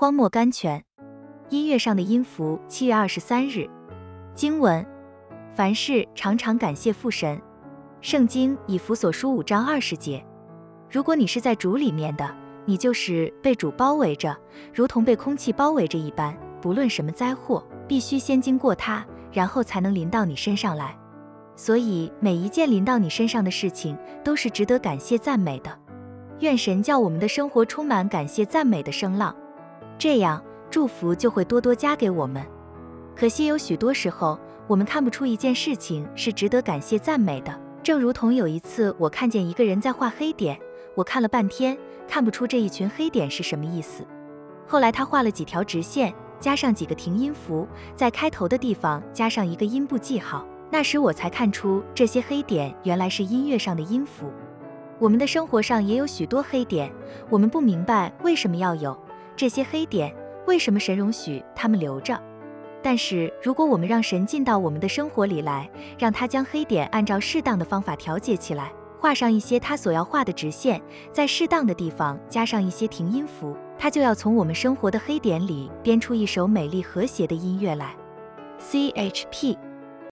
荒漠甘泉，音乐上的音符。七月二十三日，经文：凡事常常感谢父神。圣经以弗所书五章二十节。如果你是在主里面的，你就是被主包围着，如同被空气包围着一般。不论什么灾祸，必须先经过它，然后才能临到你身上来。所以每一件临到你身上的事情，都是值得感谢赞美的。愿神叫我们的生活充满感谢赞美的声浪，这样祝福就会多多加给我们。可惜有许多时候，我们看不出一件事情是值得感谢赞美的。正如同有一次，我看见一个人在画黑点，我看了半天，看不出这一群黑点是什么意思。后来他画了几条直线，加上几个停音符，在开头的地方加上一个音部记号。那时我才看出这些黑点原来是音乐上的音符。我们的生活上也有许多黑点，我们不明白为什么要有这些黑点，为什么神容许他们留着。但是如果我们让神进到我们的生活里来，让他将黑点按照适当的方法调节起来，画上一些他所要画的直线，在适当的地方加上一些停音符，他就要从我们生活的黑点里编出一首美丽和谐的音乐来。C H P